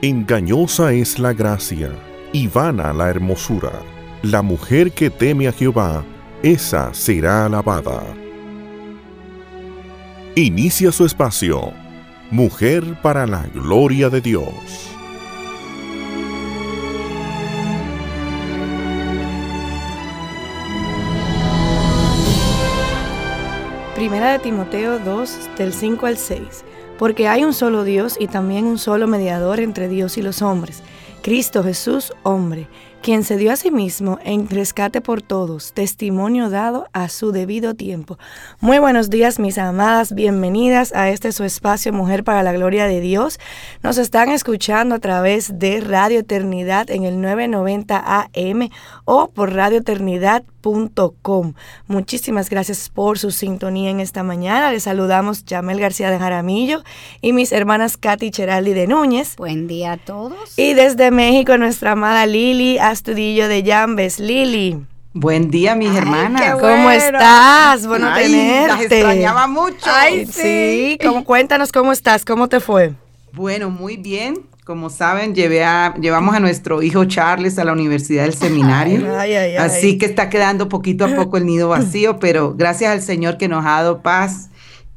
Engañosa es la gracia y vana la hermosura. La mujer que teme a Jehová, esa será alabada. Inicia su espacio. Mujer para la gloria de Dios. Primera de Timoteo 2, del 5 al 6. Porque hay un solo Dios y también un solo mediador entre Dios y los hombres, Cristo Jesús, hombre quien se dio a sí mismo en rescate por todos, testimonio dado a su debido tiempo. Muy buenos días, mis amadas, bienvenidas a este su espacio Mujer para la Gloria de Dios. Nos están escuchando a través de Radio Eternidad en el 990 AM o por radioeternidad.com. Muchísimas gracias por su sintonía en esta mañana. Les saludamos Yamel García de Jaramillo y mis hermanas Katy Cheraldi de Núñez. Buen día a todos. Y desde México nuestra amada Lili Astudillo de Llambes. Lili. Buen día, mis hermanas. ¿Cómo estás? Bueno Ay, tenerte. Las extrañaba mucho. Ay, sí. ¿Cómo, cuéntanos cómo estás, cómo te fue. Bueno, muy bien. Como saben, llevé a, llevamos a nuestro hijo Charles a la Universidad del Seminario. Ay, ay, así que está quedando poquito a poco el nido vacío, pero gracias al Señor que nos ha dado paz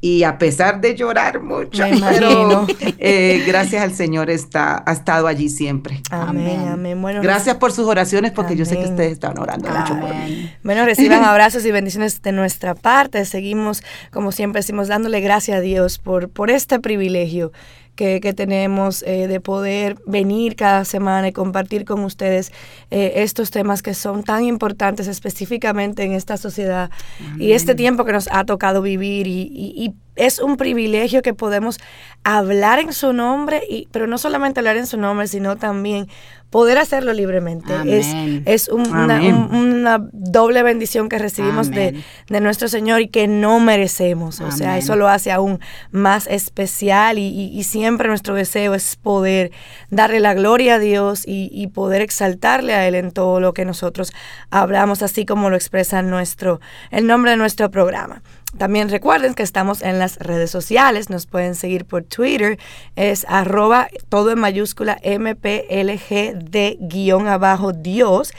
y a pesar de llorar mucho, pero eh, gracias al Señor está, ha estado allí siempre. Amén, amén. Bueno, gracias por sus oraciones porque yo sé que ustedes están orando mucho por mí. Bueno, reciban abrazos y bendiciones de nuestra parte. Seguimos, como siempre decimos, dándole gracias a Dios por, por este privilegio que, tenemos eh, de poder venir cada semana y compartir con ustedes eh, estos temas que son tan importantes específicamente en esta sociedad y este tiempo que nos ha tocado vivir y, es un privilegio que podemos hablar en su nombre, y, pero no solamente hablar en su nombre, sino también poder hacerlo libremente. Es, es una, doble bendición que recibimos de, nuestro Señor y que no merecemos. O sea, eso lo hace aún más especial y, siempre nuestro deseo es poder darle la gloria a Dios y, poder exaltarle a Él en todo lo que nosotros hablamos, así como lo expresa nuestro, el nombre de nuestro programa. También recuerden que estamos en las redes sociales, nos pueden seguir por Twitter, es arroba todo en mayúscula MPLG de guion abajo Dios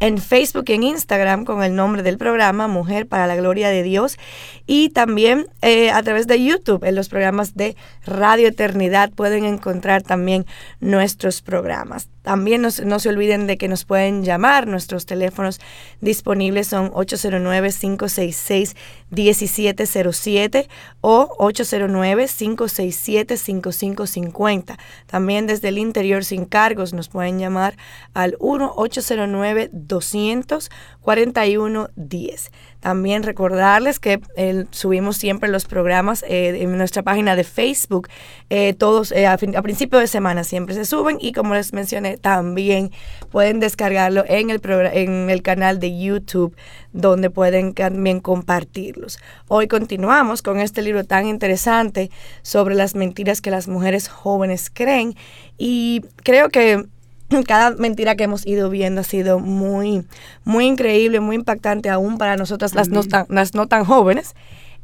en Facebook y en Instagram con el nombre del programa Mujer para la Gloria de Dios y también eh, a través de YouTube en los programas de Radio Eternidad pueden encontrar también nuestros programas. También no se olviden de que nos pueden llamar. Nuestros teléfonos disponibles son 809-566-1707 o 809-567-5550. También desde el interior sin cargos nos pueden llamar al 1-809-241-10. También recordarles que subimos siempre los programas eh, en nuestra página de Facebook. Eh, todos eh, a, a, principio de semana siempre se suben y como les mencioné, también pueden descargarlo en el, en el canal de YouTube donde pueden también compartirlos. Hoy continuamos con este libro tan interesante sobre las mentiras que las mujeres jóvenes creen y creo que cada mentira que hemos ido viendo ha sido muy, muy increíble, muy impactante aún para nosotras las no, tan, las no tan jóvenes.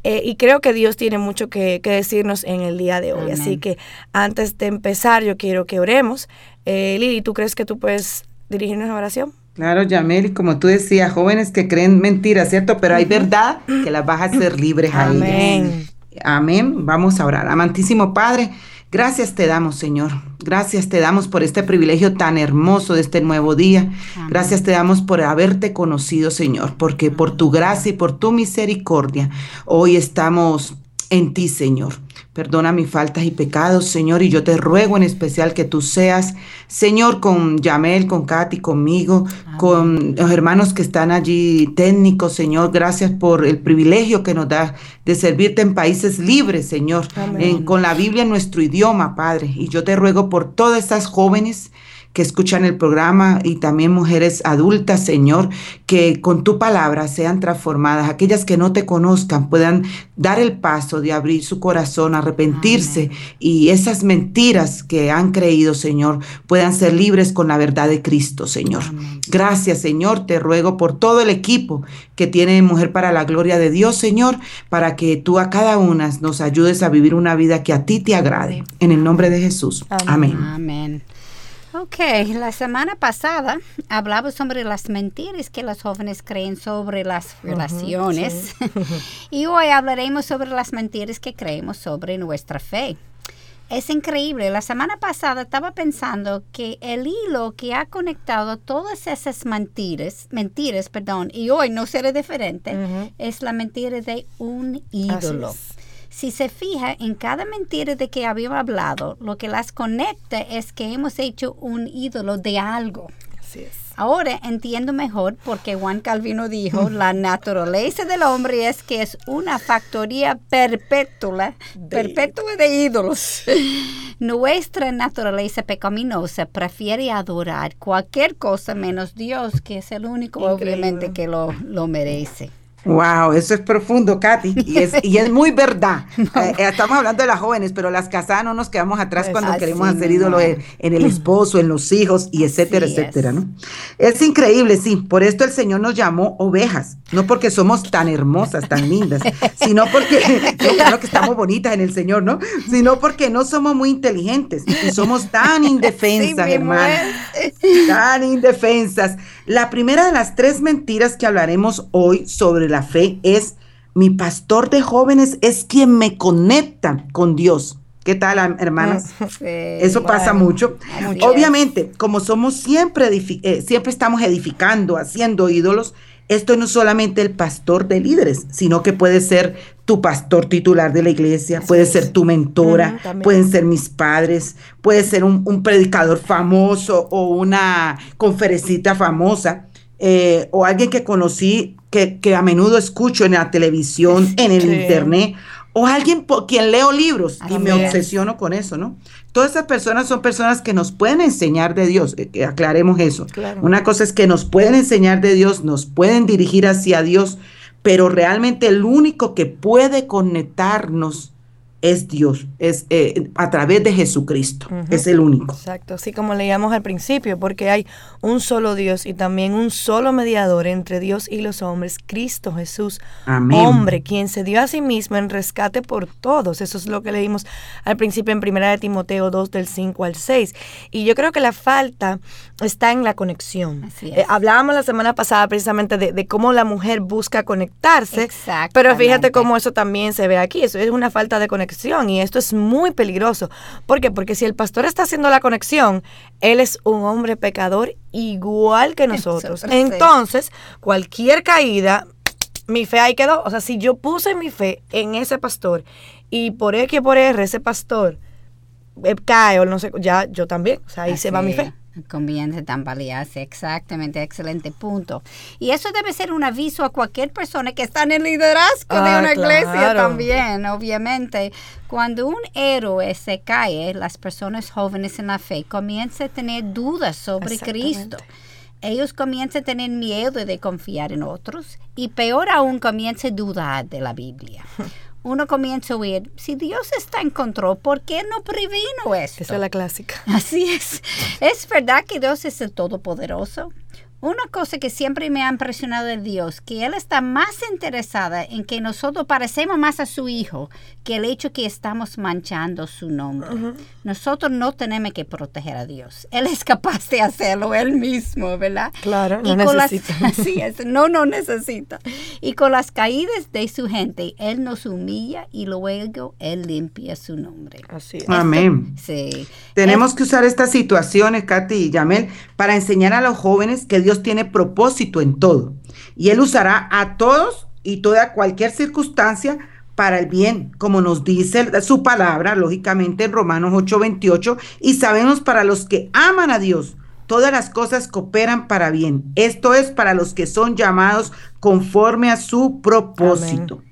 Eh, y creo que Dios tiene mucho que, decirnos en el día de hoy. Así que antes de empezar, yo quiero que oremos. Eh, Lili, ¿tú crees que tú puedes dirigirnos a oración? Claro, Yamel, y como tú decías, jóvenes que creen mentiras, ¿cierto? Pero hay verdad que las vas a hacer libres Amén. Amén. Vamos a orar. Amantísimo Padre. Gracias te damos, Señor. Gracias te damos por este privilegio tan hermoso de este nuevo día. Gracias te damos por haberte conocido, Señor, porque por tu gracia y por tu misericordia hoy estamos en ti, Señor. Perdona mis faltas y pecados, Señor, y yo te ruego en especial que tú seas, Señor, con Yamel, con Katy, conmigo, con los hermanos que están allí técnicos, Señor. Gracias por el privilegio que nos da de servirte en países libres, Señor, con la Biblia en nuestro idioma, Padre. Y yo te ruego por todas estas jóvenes que escuchan el programa y también mujeres adultas, Señor, que con tu palabra sean transformadas, aquellas que no te conozcan puedan dar el paso de abrir su corazón, arrepentirse y esas mentiras que han creído, Señor, puedan ser libres con la verdad de Cristo, Señor. Gracias, Señor, te ruego por todo el equipo que tiene Mujer para la Gloria de Dios, Señor, para que tú a cada una nos ayudes a vivir una vida que a ti te agrade. En el nombre de Jesús. Amén. Amén. Ok, la semana pasada hablamos sobre las mentiras que los jóvenes creen sobre las relaciones y hoy hablaremos sobre las mentiras que creemos sobre nuestra fe. Es increíble, la semana pasada estaba pensando que el hilo que ha conectado todas esas mentiras, mentiras, perdón, y hoy no será diferente, es la mentira de un ídolo. Si se fija en cada mentira de que habíamos hablado, lo que las conecta es que hemos hecho un ídolo de algo. Así es. Ahora entiendo mejor porque Juan Calvino dijo, la naturaleza del hombre es que es una factoría perpetua, perpetua de ídolos. Nuestra naturaleza pecaminosa prefiere adorar cualquier cosa menos Dios, que es el único obviamente que lo, lo merece. Wow, eso es profundo, Katy, y es, y es muy verdad. Eh, eh, estamos hablando de las jóvenes, pero las casadas no nos quedamos atrás cuando queremos hacer ídolo en, el esposo, en los hijos, y etcétera, etcétera, ¿no? Es increíble, sí, por esto el Señor nos llamó ovejas, no porque somos tan hermosas, tan lindas, sino porque, claro que estamos bonitas en el Señor, ¿no? Sino porque no somos muy inteligentes y somos tan indefensas, hermanas, tan indefensas. La primera de las tres mentiras que hablaremos hoy sobre la fe es mi pastor de jóvenes es quien me conecta con Dios. ¿Qué tal, hermanas? Eso pasa mucho. Obviamente, como somos siempre, eh, siempre estamos edificando, haciendo ídolos, esto no es solamente el pastor de líderes, sino que puede ser tu pastor titular de la iglesia, puede ser tu mentora, pueden ser mis padres, puede ser un, predicador famoso o una conferencita famosa, eh, o alguien que conocí que, a menudo escucho en la televisión, en el internet, o alguien por quien leo libros y me obsesiono con eso, ¿no? Todas esas personas son personas que nos pueden enseñar de Dios, eh, aclaremos eso. Una cosa es que nos pueden enseñar de Dios, nos pueden dirigir hacia Dios, pero realmente el único que puede conectarnos es Dios, es eh, a través de Jesucristo, es el único. Exacto, así como leíamos al principio, porque hay un solo Dios y también un solo mediador entre Dios y los hombres, Cristo Jesús, hombre, quien se dio a sí mismo en rescate por todos. Eso es lo que leímos al principio en Primera de Timoteo 2 del 5 al 6. Y yo creo que la falta está en la conexión. Eh, hablábamos la semana pasada precisamente de, cómo la mujer busca conectarse, pero fíjate cómo eso también se ve aquí, eso es una falta de conexión y esto es muy peligroso. ¿Por qué? Porque si el pastor está haciendo la conexión, él es un hombre pecador igual que nosotros. Entonces, cualquier caída, mi fe ahí quedó. O sea, si yo puse mi fe en ese pastor y por X por R ese pastor eh, cae o no sé, ya yo también. O sea, ahí se va mi fe. Conviene tambalearse, exactamente, excelente punto. Y eso debe ser un aviso a cualquier persona que está en el liderazgo de ah, una iglesia también, obviamente. Cuando un héroe se cae, las personas jóvenes en la fe comienzan a tener dudas sobre Cristo ellos comienzan a tener miedo de confiar en otros y peor aún comienzan a dudar de la Biblia. uno comienza a oír, si Dios está en control, ¿por qué no previno esto? Esa es la clásica. Así es. ¿Es verdad que Dios es el Todopoderoso? Una cosa que siempre me ha impresionado de Dios, que Él está más interesada en que nosotros parecemos más a su Hijo que el hecho que estamos manchando su nombre. Nosotros no tenemos que proteger a Dios. Él es capaz de hacerlo él mismo, ¿verdad? Claro, no necesita. así es, no, no necesita. Y con las caídas de su gente, Él nos humilla y luego Él limpia su nombre. Así es. Amén. Sí. Tenemos que usar estas situaciones, Katy y Yamel, para enseñar a los jóvenes que Dios tiene propósito en todo y Él usará a todos y toda cualquier circunstancia para el bien, como nos dice su palabra, lógicamente en Romanos 8:28, y sabemos para los que aman a Dios, todas las cosas cooperan para bien. Esto es para los que son llamados conforme a su propósito.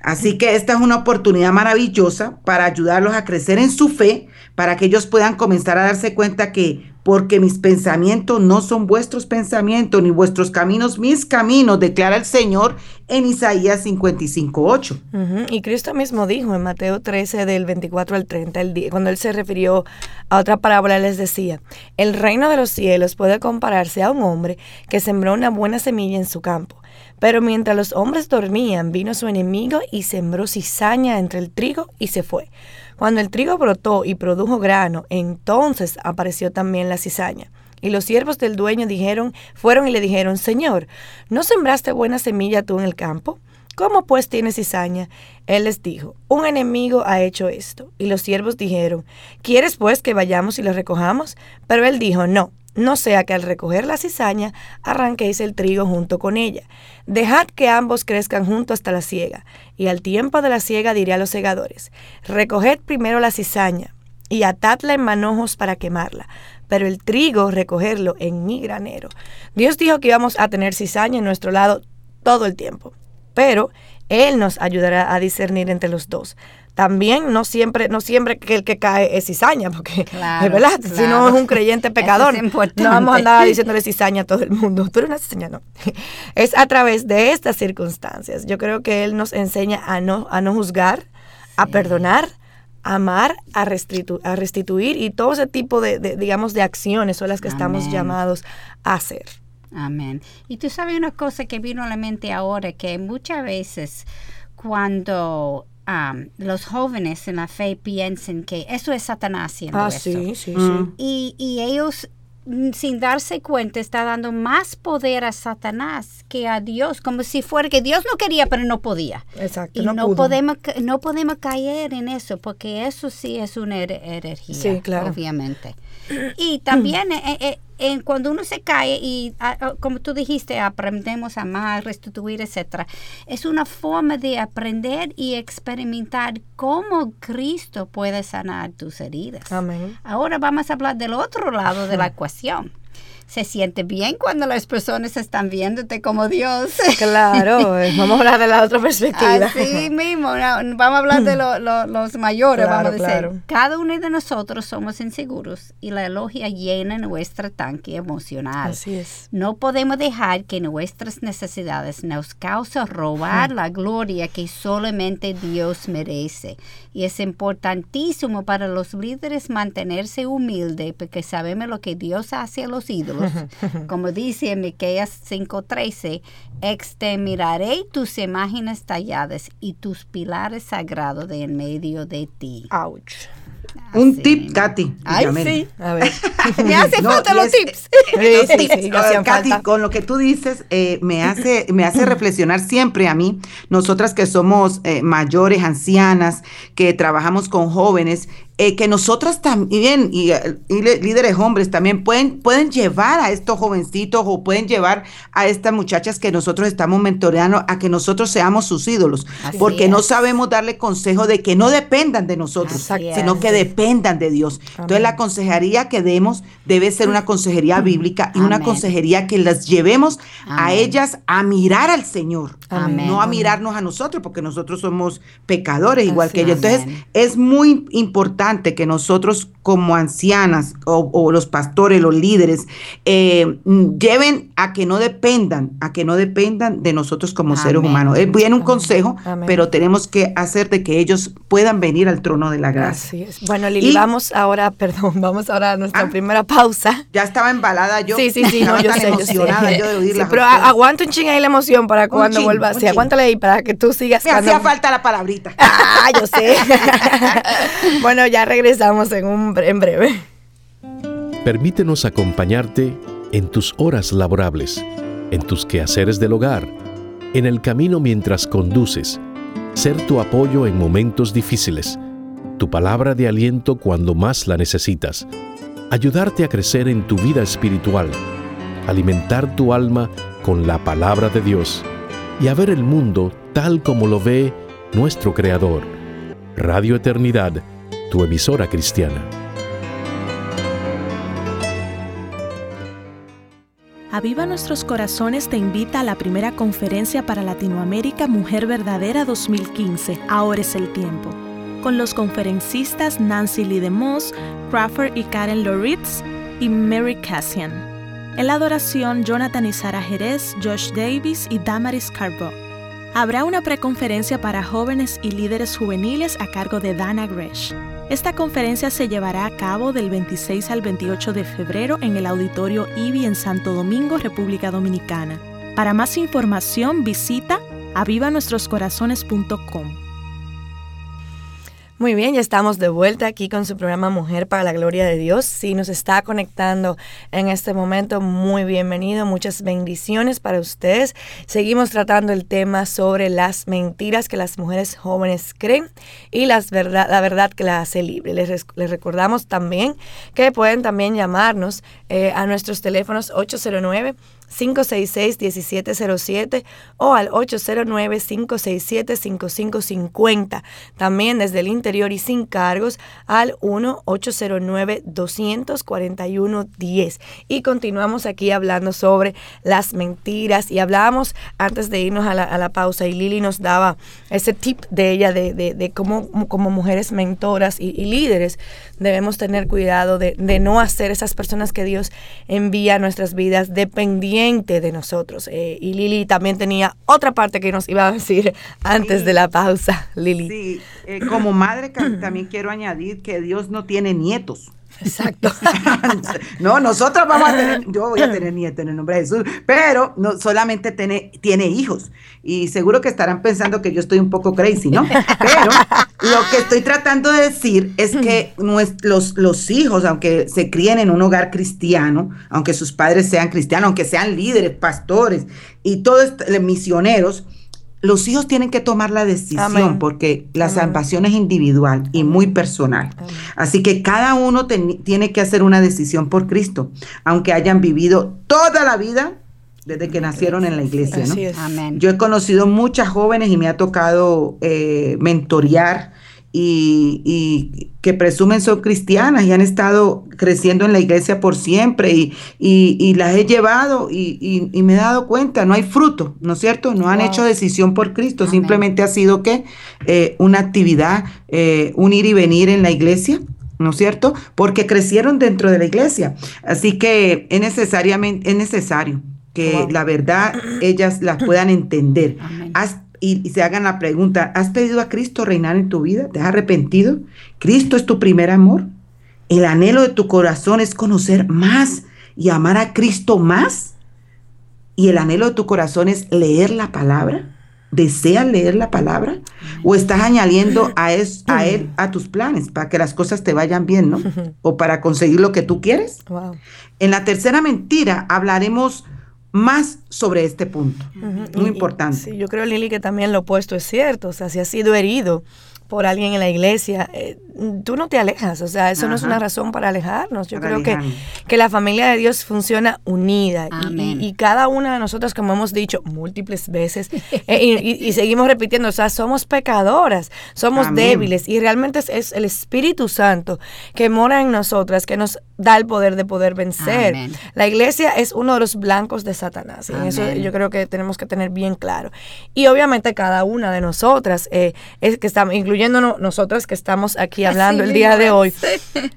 Así que esta es una oportunidad maravillosa para ayudarlos a crecer en su fe, para que ellos puedan comenzar a darse cuenta que porque mis pensamientos no son vuestros pensamientos, ni vuestros caminos mis caminos, declara el Señor en Isaías 55.8. Y Cristo mismo dijo en Mateo 13 del 24 al 30, el cuando él se refirió a otra parábola, les decía, el reino de los cielos puede compararse a un hombre que sembró una buena semilla en su campo. Pero mientras los hombres dormían, vino su enemigo y sembró cizaña entre el trigo y se fue. Cuando el trigo brotó y produjo grano, entonces apareció también la cizaña. Y los siervos del dueño dijeron, fueron y le dijeron, Señor, ¿no sembraste buena semilla tú en el campo? ¿Cómo pues tienes cizaña? Él les dijo, un enemigo ha hecho esto. Y los siervos dijeron, ¿quieres pues que vayamos y lo recojamos? Pero él dijo, no, no sea que al recoger la cizaña arranquéis el trigo junto con ella. Dejad que ambos crezcan juntos hasta la siega. Y al tiempo de la siega diré a los segadores, recoged primero la cizaña y atadla en manojos para quemarla, pero el trigo recogerlo en mi granero. Dios dijo que íbamos a tener cizaña en nuestro lado todo el tiempo, pero Él nos ayudará a discernir entre los dos. También no siempre, no siempre que el que cae es cizaña, porque es verdad, si no es un creyente pecador, no vamos a andar diciéndole cizaña a todo el mundo. Tú eres una cizaña, no. Es a través de estas circunstancias. Yo creo que Él nos enseña a no, a no juzgar, a perdonar, amar, a, a restituir y todo ese tipo de, digamos, de acciones son las que estamos llamados a hacer. Amén. Y tú sabes una cosa que vino a la mente ahora, que muchas veces cuando los jóvenes en la fe piensan que eso es Satanás haciendo ah, eso. Sí, sí, sí. Y, y ellos Mm, sin darse cuenta, está dando más poder a Satanás que a Dios, como si fuera que Dios no quería, pero no podía. Exacto. Y no, podemos, no podemos caer en eso, porque eso sí es una herejía, sí, claro. obviamente. Y también eh, eh, cuando uno se cae y, ah, como tú dijiste, aprendemos a amar, restituir, etcétera, es una forma de aprender y experimentar cómo Cristo puede sanar tus heridas. Amén. Ahora vamos a hablar del otro lado de la ecuación se siente bien cuando las personas están viéndote como Dios. Claro, eh, vamos a hablar de la otra perspectiva. Así mismo, vamos a hablar de los mayores, vamos a decir. Cada uno de nosotros somos inseguros y la elogia llena nuestro tanque emocional. Así es. No podemos dejar que nuestras necesidades nos causen robar la gloria que solamente Dios merece. Y es importantísimo para los líderes mantenerse humildes porque sabemos lo que Dios hace a los ídolos como dice en Miqueas 5:13, exterminaré tus imágenes talladas y tus pilares sagrados de en medio de ti. Ouch. Un tip, Katy. Ay, sí. A ver. me hace falta los tips. Katy, con lo que tú dices, eh, me, hace, me hace reflexionar siempre a mí, nosotras que somos eh, mayores, ancianas, que trabajamos con jóvenes, eh, que nosotras también, y, líderes hombres también, pueden, pueden llevar a estos jovencitos o pueden llevar a estas muchachas que nosotros estamos mentoreando a que nosotros seamos sus ídolos, porque no sabemos darle consejo de que no dependan de nosotros, sino que dependan de Dios. Entonces la consejería que demos debe ser una consejería bíblica y una consejería que las llevemos a ellas a mirar al Señor, no a mirarnos a nosotros, porque nosotros somos pecadores igual que ellos. Entonces es muy importante que nosotros como ancianas o, los pastores, los líderes, eh, lleven a que no dependan, a que no dependan de nosotros como seres humanos. Es bien un consejo, pero tenemos que hacer de que ellos puedan venir al trono de la gracia. Bueno, Lili, vamos ahora, perdón, vamos ahora a nuestra ah. primera pausa. Ya estaba embalada yo. Sí, sí, sí, no, yo sé, emocionada yo, de oírla. pero aguanta un ching ahí la emoción para cuando vuelva. Sí, aguántale ahí para que tú sigas. Me hacía falta la palabrita. Ah, yo sé. bueno, ya regresamos en, un, en breve. Permítenos acompañarte en tus horas laborables, en tus quehaceres del hogar, en el camino mientras conduces, ser tu apoyo en momentos difíciles, tu palabra de aliento cuando más la necesitas, ayudarte a crecer en tu vida espiritual, alimentar tu alma con la palabra de Dios y a ver el mundo tal como lo ve nuestro Creador. Radio Eternidad tu emisora cristiana. Aviva Nuestros Corazones te invita a la primera conferencia para Latinoamérica Mujer Verdadera 2015. Ahora es el tiempo. Con los conferencistas Nancy Lee DeMoss, Crawford y Karen Loritz y Mary Cassian. En la adoración, Jonathan y Sara Jerez, Josh Davis y Damaris Carbo. Habrá una preconferencia para jóvenes y líderes juveniles a cargo de Dana Gresh. Esta conferencia se llevará a cabo del 26 al 28 de febrero en el Auditorio IBI en Santo Domingo, República Dominicana. Para más información visita avivanuestroscorazones.com. Muy bien, ya estamos de vuelta aquí con su programa Mujer para la Gloria de Dios. Si nos está conectando en este momento, muy bienvenido, muchas bendiciones para ustedes. Seguimos tratando el tema sobre las mentiras que las mujeres jóvenes creen y las verdad, la verdad que la hace libre. Les, les recordamos también que pueden también llamarnos eh, a nuestros teléfonos 809 566-1707 o al 809-567-5550. También desde el interior y sin cargos al 1-809-241-10. Y continuamos aquí hablando sobre las mentiras y hablábamos antes de irnos a la, pausa y Lili nos daba ese tip de ella de, de, cómo como mujeres mentoras y, líderes debemos tener cuidado de, de no hacer esas personas que Dios envía a nuestras vidas dependiendo de nosotros. Eh, y Lili también tenía otra parte que nos iba a decir antes de la pausa, Lili. Sí, eh, como madre también quiero añadir que Dios no tiene nietos. Exacto. no, nosotros vamos a tener, yo voy a tener nieto en el nombre de Jesús, pero no solamente tiene, tiene hijos. Y seguro que estarán pensando que yo estoy un poco crazy, ¿no? Pero lo que estoy tratando de decir es que los, los hijos, aunque se críen en un hogar cristiano, aunque sus padres sean cristianos, aunque sean líderes, pastores y todos misioneros, los hijos tienen que tomar la decisión porque la salvación es individual y muy personal. Así que cada uno tiene que hacer una decisión por Cristo, aunque hayan vivido toda la vida desde que nacieron en la iglesia. Yo he conocido muchas jóvenes y me ha tocado eh, mentorear y, que presumen son cristianas y han estado creciendo en la iglesia por siempre y, y las he llevado y, me he dado cuenta, no hay fruto, ¿no es cierto? No han hecho decisión por Cristo, simplemente ha sido que eh, una actividad, eh, un ir y venir en la iglesia. ¿no es cierto? Porque crecieron dentro de la iglesia. Así que es, necesariamente, es necesario que la verdad ellas la puedan entender y, se hagan la pregunta, ¿has pedido a Cristo reinar en tu vida? ¿Te has arrepentido? ¿Cristo es tu primer amor? ¿El anhelo de tu corazón es conocer más y amar a Cristo más? ¿Y el anhelo de tu corazón es leer la palabra? ¿Deseas leer la palabra? ¿O estás añadiendo a, a Él a tus planes para que las cosas te vayan bien, ¿no? ¿O para conseguir lo que tú quieres? En la tercera mentira hablaremos más sobre este punto. Muy importante. Sí, yo creo, Lili, que también lo opuesto es cierto. O sea, si has sido herido por alguien en la iglesia, eh, tú no te alejas, o sea, eso no es una razón para alejarnos. Yo creo que, que, la familia de Dios funciona unida y, cada una de nosotras, como hemos dicho múltiples veces, eh, y, seguimos repitiendo, o sea, somos pecadoras, somos débiles y realmente es, el Espíritu Santo que mora en nosotras, que nos da el poder de poder vencer. La iglesia es uno de los blancos de Satanás y eso yo creo que tenemos que tener bien claro. Y obviamente cada una de nosotras, eh, es que estamos, incluyéndonos nosotras que estamos aquí hablando el día de hoy.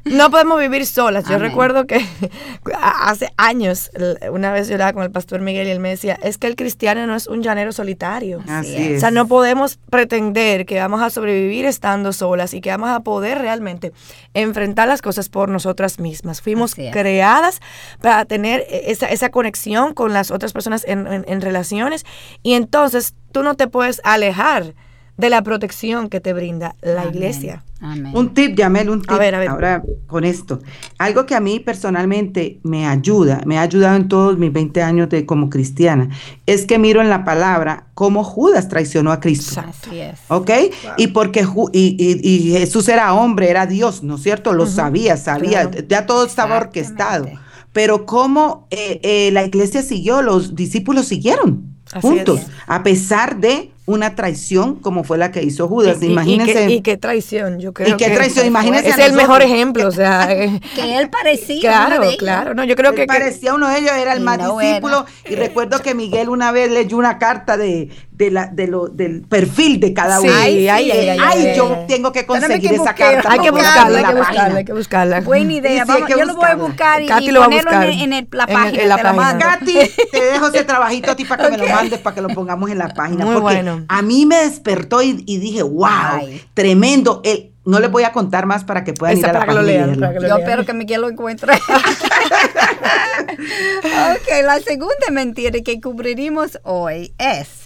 No podemos vivir solas. Yo recuerdo que hace años, una vez yo hablaba con el pastor Miguel y él me decía, es que el cristiano no es un llanero solitario. Así O sea, no podemos pretender que vamos a sobrevivir estando solas y que vamos a poder realmente enfrentar las cosas por nosotras mismas. Fuimos creadas para tener esa, esa, conexión con las otras personas en, en relaciones y entonces tú no te puedes alejar de la protección que te brinda la iglesia. Un tip, Yamel, un tip. A ver, a ver. Ahora con esto. Algo que a mí personalmente me ayuda, me ha ayudado en todos mis 20 años de como cristiana, es que miro en la palabra cómo Judas traicionó a Cristo. Así es. ¿Ok? Y porque y, Jesús era hombre, era Dios, ¿no es cierto? Lo sabía, sabía, ya todo estaba orquestado. Pero cómo eh, eh, la iglesia siguió, los discípulos siguieron juntos, a pesar de una traición como fue la que hizo Judas. Imagínense. Y, qué, traición, yo creo. Y qué traición, imagínense. Es el mejor ejemplo, o sea. que él parecía. Claro, claro. No, yo creo que. Parecía uno de ellos, era el más discípulo. Y recuerdo que Miguel una vez leyó una carta de, de la, de lo, del perfil de cada uno. Ay, ay, ay, ay, yo tengo que conseguir esa carta. Hay que buscarla, hay que buscarla, hay que buscarla. Buena idea. Vamos, yo lo voy a buscar y, ponerlo en, el, la página. En, la página. Katy, te dejo ese trabajito a ti para que me lo mandes, para que lo pongamos en la página. Muy bueno. A mí me despertó y, dije, wow, tremendo. El, no les voy a contar más para que puedan ir a la página Yo espero que Miguel lo encuentre. ok, la segunda mentira que cubriremos hoy es,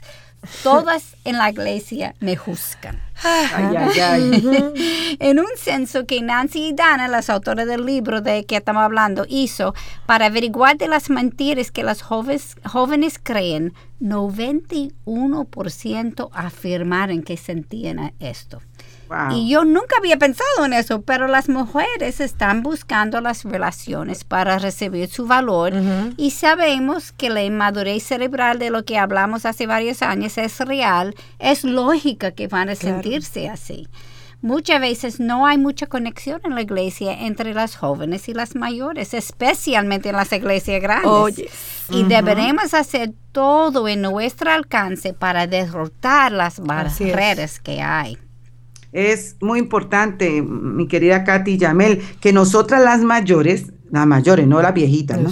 todas en la iglesia me juzgan. en un censo que Nancy y Dana, las autoras del libro de que estamos hablando, hizo para averiguar de las mentiras que las jóvenes, jóvenes creen, 91% afirmaron que sentían esto. Y yo nunca había pensado en eso, pero las mujeres están buscando las relaciones para recibir su valor y sabemos que la inmadurez cerebral de lo que hablamos hace varios años es real, es lógica que van a sentirse así. Muchas veces no hay mucha conexión en la iglesia entre las jóvenes y las mayores, especialmente en las iglesias grandes. Y deberemos hacer todo en nuestro alcance para derrotar las barreras que hay es muy importante, mi querida Katy Yamel, que nosotras las mayores, las mayores, no las viejitas, ¿no?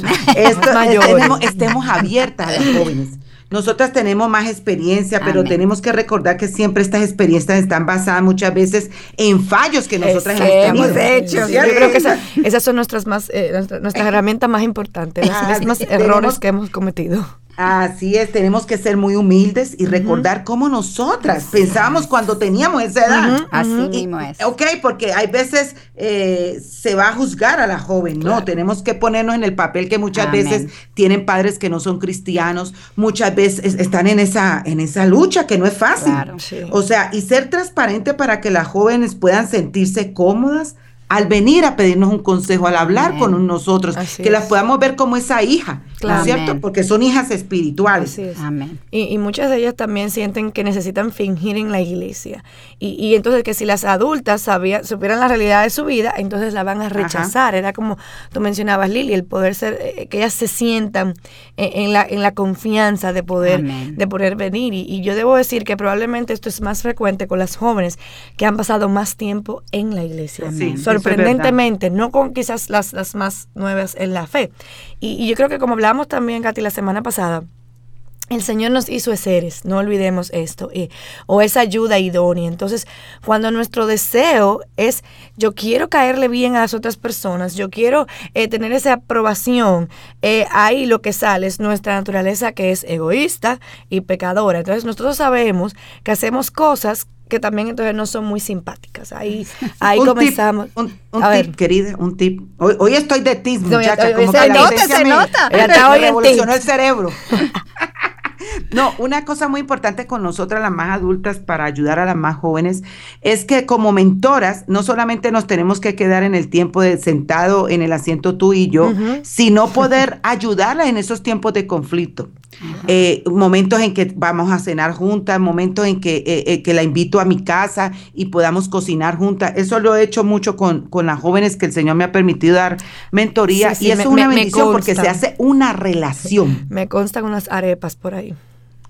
estemos, abiertas a las jóvenes. Nosotras tenemos más experiencia, pero tenemos que recordar que siempre estas experiencias están basadas muchas veces en fallos que nosotras hemos, hecho. yo creo que esas son nuestras más, eh, nuestras, herramientas más importantes, las ah, mismas errores que hemos cometido. Así es, tenemos que ser muy humildes y recordar cómo nosotras pensábamos cuando teníamos esa edad. Así mismo es. Ok, porque hay veces eh, se va a juzgar a la joven, ¿no? Tenemos que ponernos en el papel que muchas veces tienen padres que no son cristianos, muchas veces están en esa, en esa lucha que no es fácil. Claro, O sea, y ser transparente para que las jóvenes puedan sentirse cómodas, al venir a pedirnos un consejo, al hablar con nosotros, que las podamos ver como esa hija, ¿no es cierto? Porque son hijas espirituales. Amén. Y, muchas de ellas también sienten que necesitan fingir en la iglesia. Y, entonces que si las adultas sabían, supieran la realidad de su vida, entonces la van a rechazar. Era como tú mencionabas, Lili, el poder ser, eh, que ellas se sientan en, la, en la confianza de poder, de poder venir. Y, yo debo decir que probablemente esto es más frecuente con las jóvenes que han pasado más tiempo en la iglesia sorprendentemente, no con quizás las, las más nuevas en la fe. Y, yo creo que como hablamos también, Katy, la semana pasada, el Señor nos hizo seres, no olvidemos esto, o esa ayuda idónea. Entonces, cuando nuestro deseo es, yo quiero caerle bien a las otras personas, yo quiero eh, tener esa aprobación, eh, ahí lo que sale es nuestra naturaleza que es egoísta y pecadora. Entonces, nosotros sabemos que hacemos cosas que también entonces no son muy simpáticas. Ahí, ahí comenzamos. un, tip, querida, un tip. Hoy, estoy de ti, muchacha. como se nota, se nota. Me, revolucionó el cerebro. No, una cosa muy importante con nosotras las más adultas para ayudar a las más jóvenes es que como mentoras no solamente nos tenemos que quedar en el tiempo de sentado en el asiento tú y yo, sino poder ayudarlas en esos tiempos de conflicto. Eh, momentos en que vamos a cenar juntas, momentos en que, eh, eh, que la invito a mi casa y podamos cocinar juntas. Eso lo he hecho mucho con, con las jóvenes que el Señor me ha permitido dar mentoría y es una bendición porque se hace una relación. Me constan unas arepas por ahí.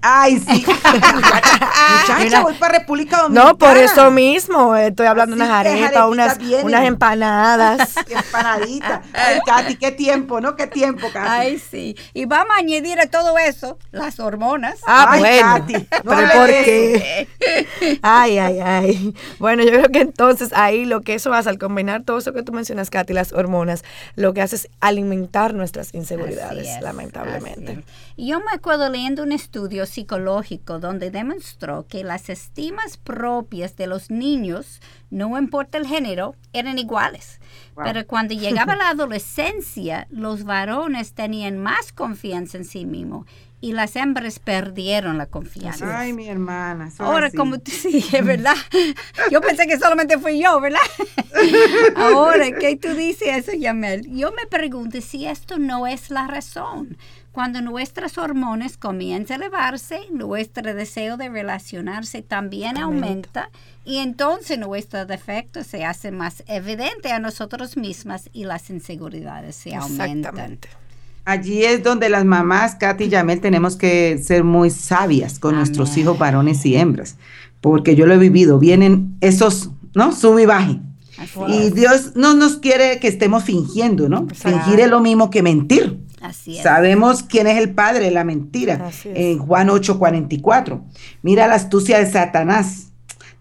Ay, sí. Muchacha, voy para República Dominicana. No, por eso mismo. Estoy hablando de unas arepas, unas, unas empanadas. Empanaditas. Ay, Katy, qué tiempo, ¿no? Qué tiempo, Katy. Ay, sí. Y vamos a añadir a todo eso las hormonas. Ah, ay, bueno. Katy, no Pero ¿por qué? Ay, ay, ay. Bueno, yo creo que entonces ahí lo que eso hace al combinar todo eso que tú mencionas, Katy, las hormonas, lo que hace es alimentar nuestras inseguridades, lamentablemente. Yo me acuerdo leyendo un estudio psicológico donde demostró que las estimas propias de los niños, no importa el género, eran iguales. Pero cuando llegaba la adolescencia, los varones tenían más confianza en sí mismos y las hembras perdieron la confianza. Ay, mi hermana. Ahora, como tú sí, es verdad. Yo pensé que solamente fui yo, ¿verdad? Ahora ¿qué tú dices eso, Yamel, yo me pregunto si esto no es la razón. Cuando nuestras hormonas comienzan a elevarse, nuestro deseo de relacionarse también aumenta y entonces nuestro defecto se hace más evidente a nosotros mismas y las inseguridades se aumentan. Allí es donde las mamás, Katy y Yamel, tenemos que ser muy sabias con nuestros hijos varones y hembras, porque yo lo he vivido, vienen esos, ¿no? Sub y baje. Y Dios no nos quiere que estemos fingiendo, ¿no? Fingir es lo mismo que mentir. Sabemos quién es el padre de la mentira. En Juan 8:44. Mira la astucia de Satanás.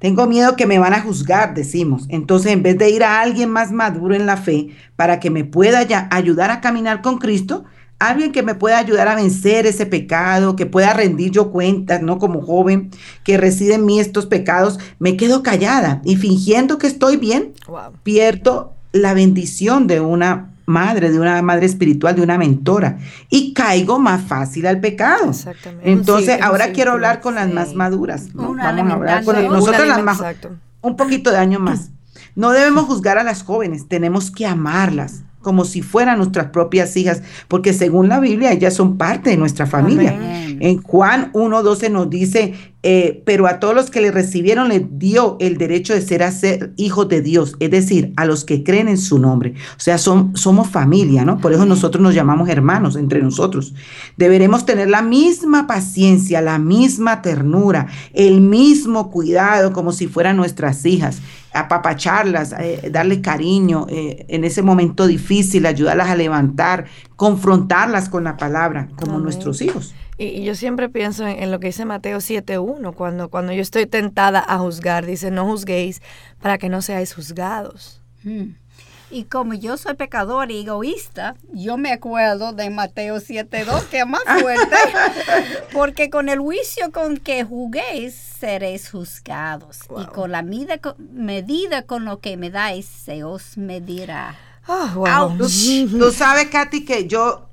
Tengo miedo que me van a juzgar, decimos. Entonces, en vez de ir a alguien más maduro en la fe para que me pueda ya ayudar a caminar con Cristo, alguien que me pueda ayudar a vencer ese pecado, que pueda rendir yo cuentas, ¿no? Como joven que reside en mí estos pecados, me quedo callada y fingiendo que estoy bien, pierdo la bendición de una madre, de una madre espiritual, de una mentora, y caigo más fácil al pecado. Exactamente. Entonces, ahora quiero hablar con las más maduras. Vamos a hablar con nosotros las más, un poquito de año más. No debemos juzgar a las jóvenes, tenemos que amarlas como si fueran nuestras propias hijas, porque según la Biblia ellas son parte de nuestra familia. En Juan 1.12 nos dice, eh, pero a todos los que le recibieron le dio el derecho de ser a ser hijos de Dios, es decir, a los que creen en su nombre. O sea, son, somos familia, ¿no? Por eso nosotros nos llamamos hermanos entre nosotros. Deberemos tener la misma paciencia, la misma ternura, el mismo cuidado como si fueran nuestras hijas, apapacharlas, eh, darle cariño eh, en ese momento difícil, ayudarlas a levantar, confrontarlas con la palabra como nuestros hijos. Y, yo siempre pienso en, lo que dice Mateo 7.1, cuando, cuando yo estoy tentada a juzgar, dice, no juzguéis para que no seáis juzgados. Hmm. Y como yo soy pecador y egoísta, yo me acuerdo de Mateo 7.2, que es más fuerte, porque con el juicio con que juguéis, seréis juzgados. Y con la medida, medida con lo que me dais, se os medirá. Oh, Tú sabes, Katy, que yo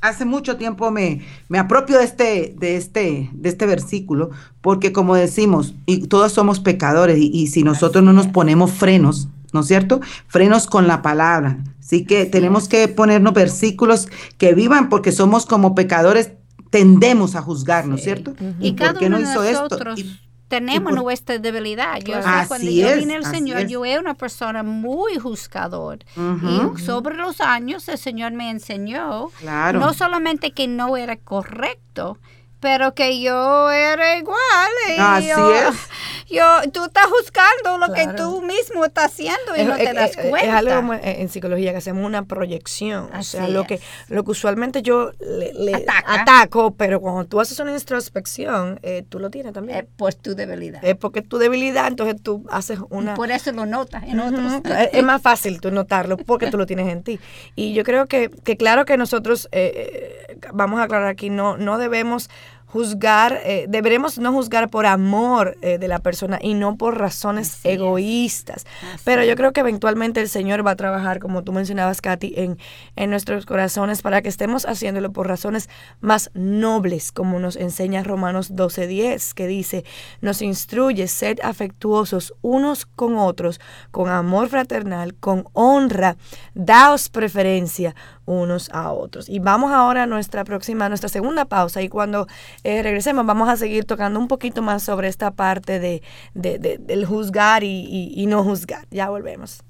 hace mucho tiempo me, me apropio de este, de, este, de este versículo, porque como decimos, y todos somos pecadores, y, si nosotros no nos ponemos frenos, ¿no es cierto? Frenos con la palabra. Así que tenemos que ponernos versículos que vivan, porque somos como pecadores, tendemos a juzgar, ¿no es cierto? Y cada uno no hizo de nosotros, esto? Tenemos nuestra debilidad. Yo cuando yo vine al Señor, yo era una persona muy juzgador. y sobre los años el Señor me enseñó no solamente que no era correcto, pero que yo era igual. Así es. Yo, tú estás juzgando lo que tú mismo estás haciendo y no te das cuenta. Es algo como en psicología que hacemos una proyección. o sea, lo que, lo que usualmente yo le, ataco, pero cuando tú haces una introspección, eh, tú lo tienes también. Es por tu debilidad. Es porque tu debilidad, entonces tú haces una... por eso lo notas en otros. Es, más fácil tú notarlo porque tú lo tienes en ti. Y yo creo que, que claro que nosotros, eh, eh, vamos a aclarar aquí, no, no debemos juzgar, eh, deberemos no juzgar por amor eh, de la persona y no por razones egoístas. Pero yo creo que eventualmente el Señor va a trabajar, como tú mencionabas, Katy, en, en nuestros corazones para que estemos haciéndolo por razones más nobles, como nos enseña Romanos 12:10, que dice, nos instruye, ser afectuosos unos con otros, con amor fraternal, con honra, daos preferencia unos a otros. Y vamos ahora a nuestra próxima, nuestra segunda pausa y cuando eh, regresemos vamos a seguir tocando un poquito más sobre esta parte de, del juzgar y, y no juzgar. Ya volvemos.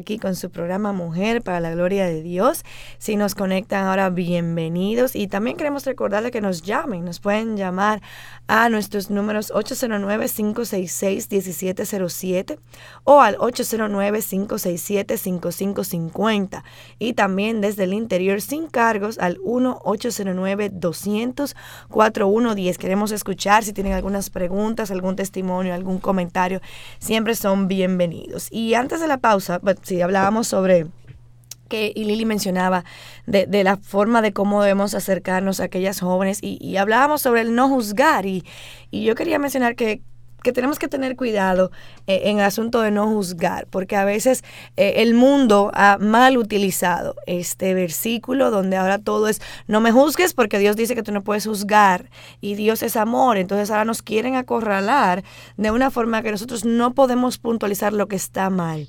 Aquí con su programa Mujer para la Gloria de Dios. Si nos conectan ahora, bienvenidos. Y también queremos recordarles que nos llamen. Nos pueden llamar a nuestros números 809-566-1707 o al 809-567-5550. Y también desde el interior sin cargos al 1-809-200-4110. Queremos escuchar si tienen algunas preguntas, algún testimonio, algún comentario. Siempre son bienvenidos. Y antes de la pausa, si hablábamos sobre que Lili mencionaba de, la forma de cómo debemos acercarnos a aquellas jóvenes y, hablábamos sobre el no juzgar y, y yo quería mencionar que, que tenemos que tener cuidado eh, en el asunto de no juzgar, porque a veces eh, el mundo ha mal utilizado este versículo donde ahora todo es no me juzgues porque Dios dice que tú no puedes juzgar y Dios es amor, entonces ahora nos quieren acorralar de una forma que nosotros no podemos puntualizar lo que está mal.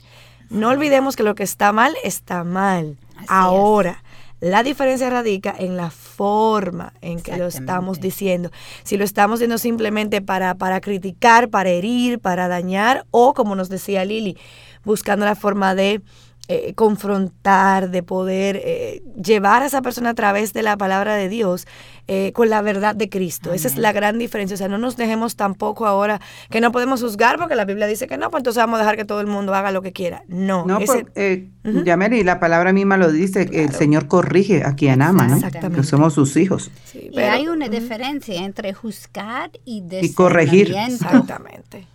No olvidemos que lo que está mal está mal. ahora. La diferencia radica en la forma en que lo estamos diciendo. Si lo estamos diciendo simplemente para, para criticar, para herir, para dañar, o como nos decía Lili, buscando la forma de eh, confrontar, de poder eh, llevar a esa persona a través de la palabra de Dios eh, con la verdad de Cristo. Esa es la gran diferencia. O sea, no nos dejemos tampoco ahora que no podemos juzgar porque la Biblia dice que no, pues entonces vamos a dejar que todo el mundo haga lo que quiera. No. No, porque, la palabra misma lo dice, que el Señor corrige a quien ama, ¿no? Exactamente. Que somos sus hijos. y hay una diferencia entre juzgar y, y corregir. Exactamente.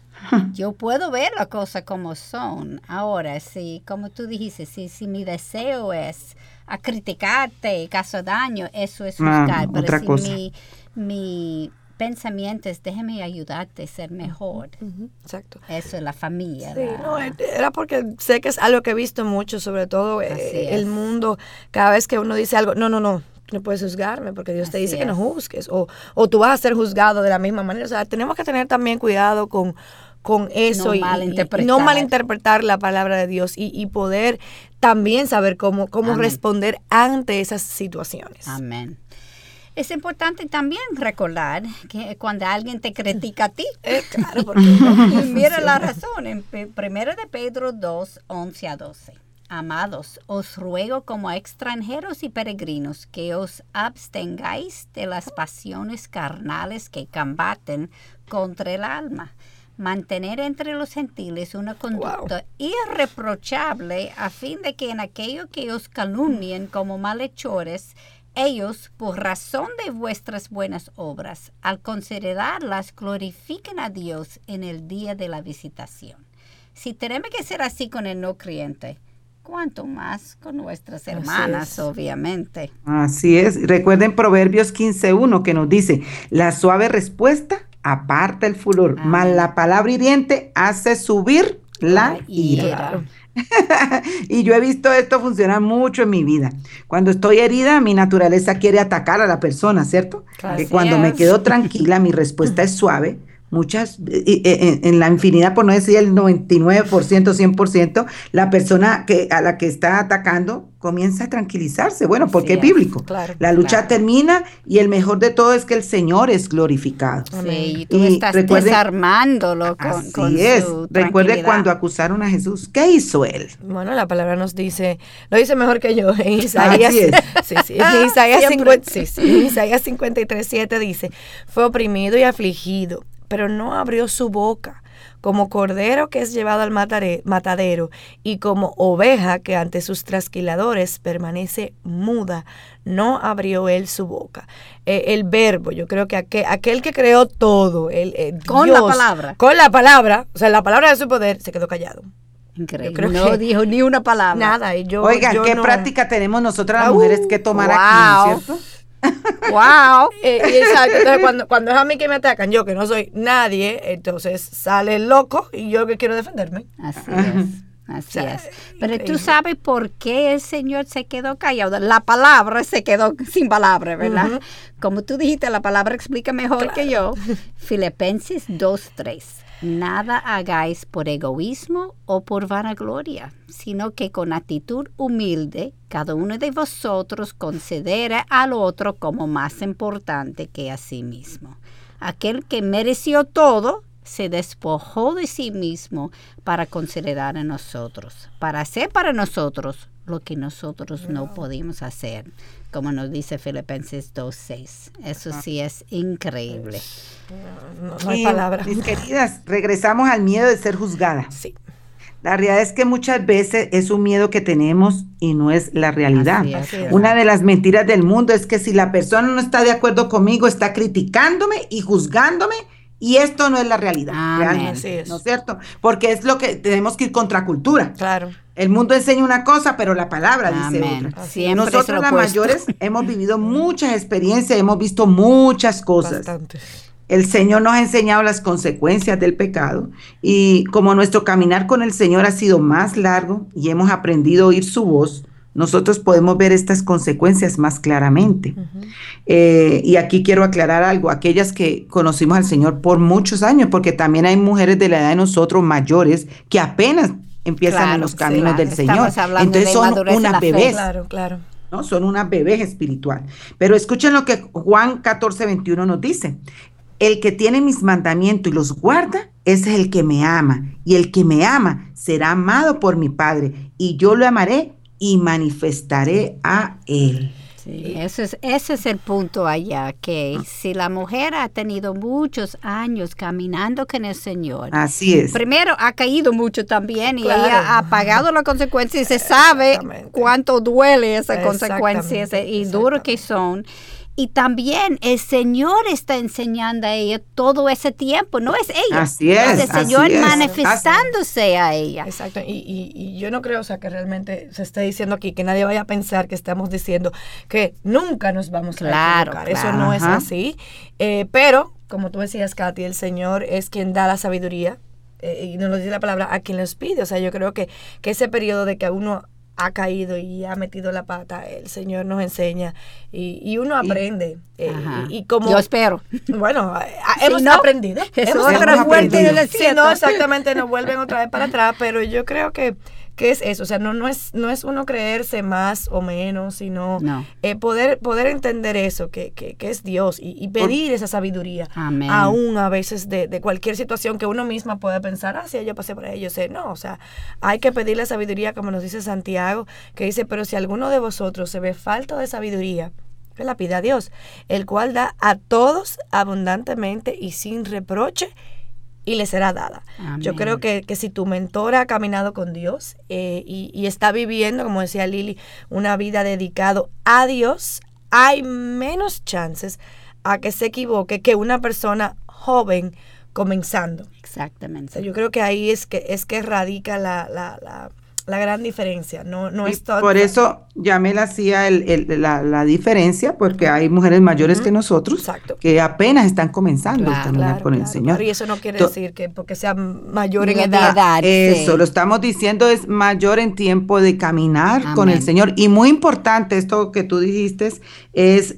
Yo puedo ver las cosas como son. Ahora, si, como tú dijiste, si, si mi deseo es a criticarte, caso daño, eso es buscar. Ah, Pero si mi, mi pensamiento es déjeme ayudarte a ser mejor. Exacto. Eso es la familia. Sí, no, era porque sé que es algo que he visto mucho, sobre todo eh, el mundo, cada vez que uno dice algo, no, no, no, no puedes juzgarme porque Dios te dice que no juzgues o, o tú vas a ser juzgado de la misma manera. O sea, tenemos que tener también cuidado con con eso y, no malinterpretar la palabra de Dios y, poder también saber cómo, cómo responder ante esas situaciones. Amén. Es importante también recordar que cuando alguien te critica a ti, eh, claro, porque mira la razón, en 1 de Pedro 2, 11 a 12. Amados, os ruego como extranjeros y peregrinos que os abstengáis de las pasiones carnales que combaten contra el alma mantener entre los gentiles una conducta irreprochable a fin de que en aquello que os calumnien como malhechores, ellos, por razón de vuestras buenas obras, al considerarlas, glorifiquen a Dios en el día de la visitación. Si tenemos que ser así con el no creyente, cuánto más con nuestras hermanas, obviamente. Así es. Recuerden Proverbios 15.1 que nos dice, la suave respuesta aparta el furor, mas la palabra hiriente hace subir la ira. y yo he visto esto funcionar mucho en mi vida. Cuando estoy herida, mi naturaleza quiere atacar a la persona, ¿cierto? Que cuando me quedo tranquila, mi respuesta es suave muchas, en la infinidad, por no decir el 99%, 100%, la persona que, a la que está atacando comienza a tranquilizarse. Bueno, porque es bíblico. la lucha termina y el mejor de todo es que el Señor es glorificado. Sí, y tú estás desarmándolo con, así es. Recuerde cuando acusaron a Jesús, ¿qué hizo él? Bueno, la palabra nos dice, lo dice mejor que yo en Isaías. sí, sí, en Isaías, 50, sí, sí, Isaías 53, 7 dice, fue oprimido y afligido pero no abrió su boca, como cordero que es llevado al matadero y como oveja que ante sus trasquiladores permanece muda, no abrió él su boca. Eh, el verbo, yo creo que aquel, que creó todo, el, eh, con la palabra. Con la palabra, o sea, la palabra de su poder, se quedó callado. Increíble. no dijo ni una palabra. Nada. Y yo, Oigan, ¿qué práctica tenemos nosotras las mujeres que tomar aquí, ¿cierto? ¡Wow! Eh, entonces cuando, cuando es a mí que me atacan, yo que no soy nadie, entonces sale el loco y yo que quiero defenderme. Así es. Así es. Pero tú sabes por qué el Señor se quedó callado. La palabra se quedó sin palabra, ¿verdad? Como tú dijiste, la palabra explica mejor que yo. Filipenses 2.3. Nada hagáis por egoísmo o por vanagloria, sino que con actitud humilde cada uno de vosotros considere al otro como más importante que a sí mismo. Aquel que mereció todo se despojó de sí mismo para considerar a nosotros, para hacer para nosotros lo que nosotros no podíamos hacer, como nos dice Filipenses 2.6. Eso sí es increíble. No, hay palabras. Mis queridas, regresamos al miedo de ser juzgada. Sí. La realidad es que muchas veces es un miedo que tenemos y no es la realidad. Una de las mentiras del mundo es que si la persona no está de acuerdo conmigo, está criticándome y juzgándome y esto no es la realidad. Realmente, ¿No es cierto? Porque es lo que tenemos que ir contra cultura. Claro. El mundo enseña una cosa, pero la palabra dice otra. Siempre Nosotros las mayores hemos vivido muchas experiencias, hemos visto muchas cosas. Bastante. El Señor nos ha enseñado las consecuencias del pecado y como nuestro caminar con el Señor ha sido más largo y hemos aprendido a oír su voz, nosotros podemos ver estas consecuencias más claramente. Eh, y aquí quiero aclarar algo, aquellas que conocimos al Señor por muchos años, porque también hay mujeres de la edad de nosotros mayores que apenas empiezan en los caminos del Señor. Entonces son unas bebés. Claro, claro. ¿no? Son unas bebés espiritual. Pero escuchen lo que Juan 14, 21 nos dice. El que tiene mis mandamientos y los guarda, ese es el que me ama. Y el que me ama será amado por mi Padre. Y yo lo amaré y manifestaré a Él. Sí, ese es, ese es el punto allá, que si la mujer ha tenido muchos años caminando con el Señor, así es. Primero ha caído mucho también y ella ha pagado la consecuencia y se sabe cuánto duele esa consecuencia y duro que son. Y también el Señor está enseñando a ella todo ese tiempo, no es ella. Así es. el Señor manifestándose a ella. Exacto. Y, y, yo no creo, o sea, que realmente se esté diciendo aquí que nadie vaya a pensar que estamos diciendo que nunca nos vamos a equivocar. Eso no es así. Eh, pero, como tú decías, Katy, el Señor es quien da la sabiduría. Eh, y nos lo dice la palabra a quien los pide. O sea, yo creo que, que ese periodo de que uno ha caído y ha metido la pata, el Señor nos enseña y, y uno aprende. Eh, y, como, Yo espero. Bueno, hemos aprendido. Hemos, aprendido. no, exactamente, nos vuelven otra vez para atrás, pero yo creo que ¿Qué es eso? O sea, no, no, es, no es uno creerse más o menos, sino eh, poder, poder entender eso, que, que, que es Dios y, pedir esa sabiduría. Aún a veces de, de, cualquier situación que uno misma pueda pensar, ah, sí, yo pasé por ello. sé, no, o sea, hay que pedirle sabiduría, como nos dice Santiago, que dice, pero si alguno de vosotros se ve falta de sabiduría, que la pida a Dios, el cual da a todos abundantemente y sin reproche y le será dada. Yo creo que, si tu mentora ha caminado con Dios eh, y, está viviendo, como decía Lili, una vida dedicado a Dios, hay menos chances a que se equivoque que una persona joven comenzando. Exactamente. yo creo que ahí es que es que radica la, la, la la gran diferencia. No, no es todo. Por eso Yamel hacía el, la, diferencia, porque hay mujeres mayores que nosotros que apenas están comenzando a caminar con el Señor. y eso no quiere decir que porque sea mayor en edad. eso, lo estamos diciendo, es mayor en tiempo de caminar con el Señor. Y muy importante, esto que tú dijiste, es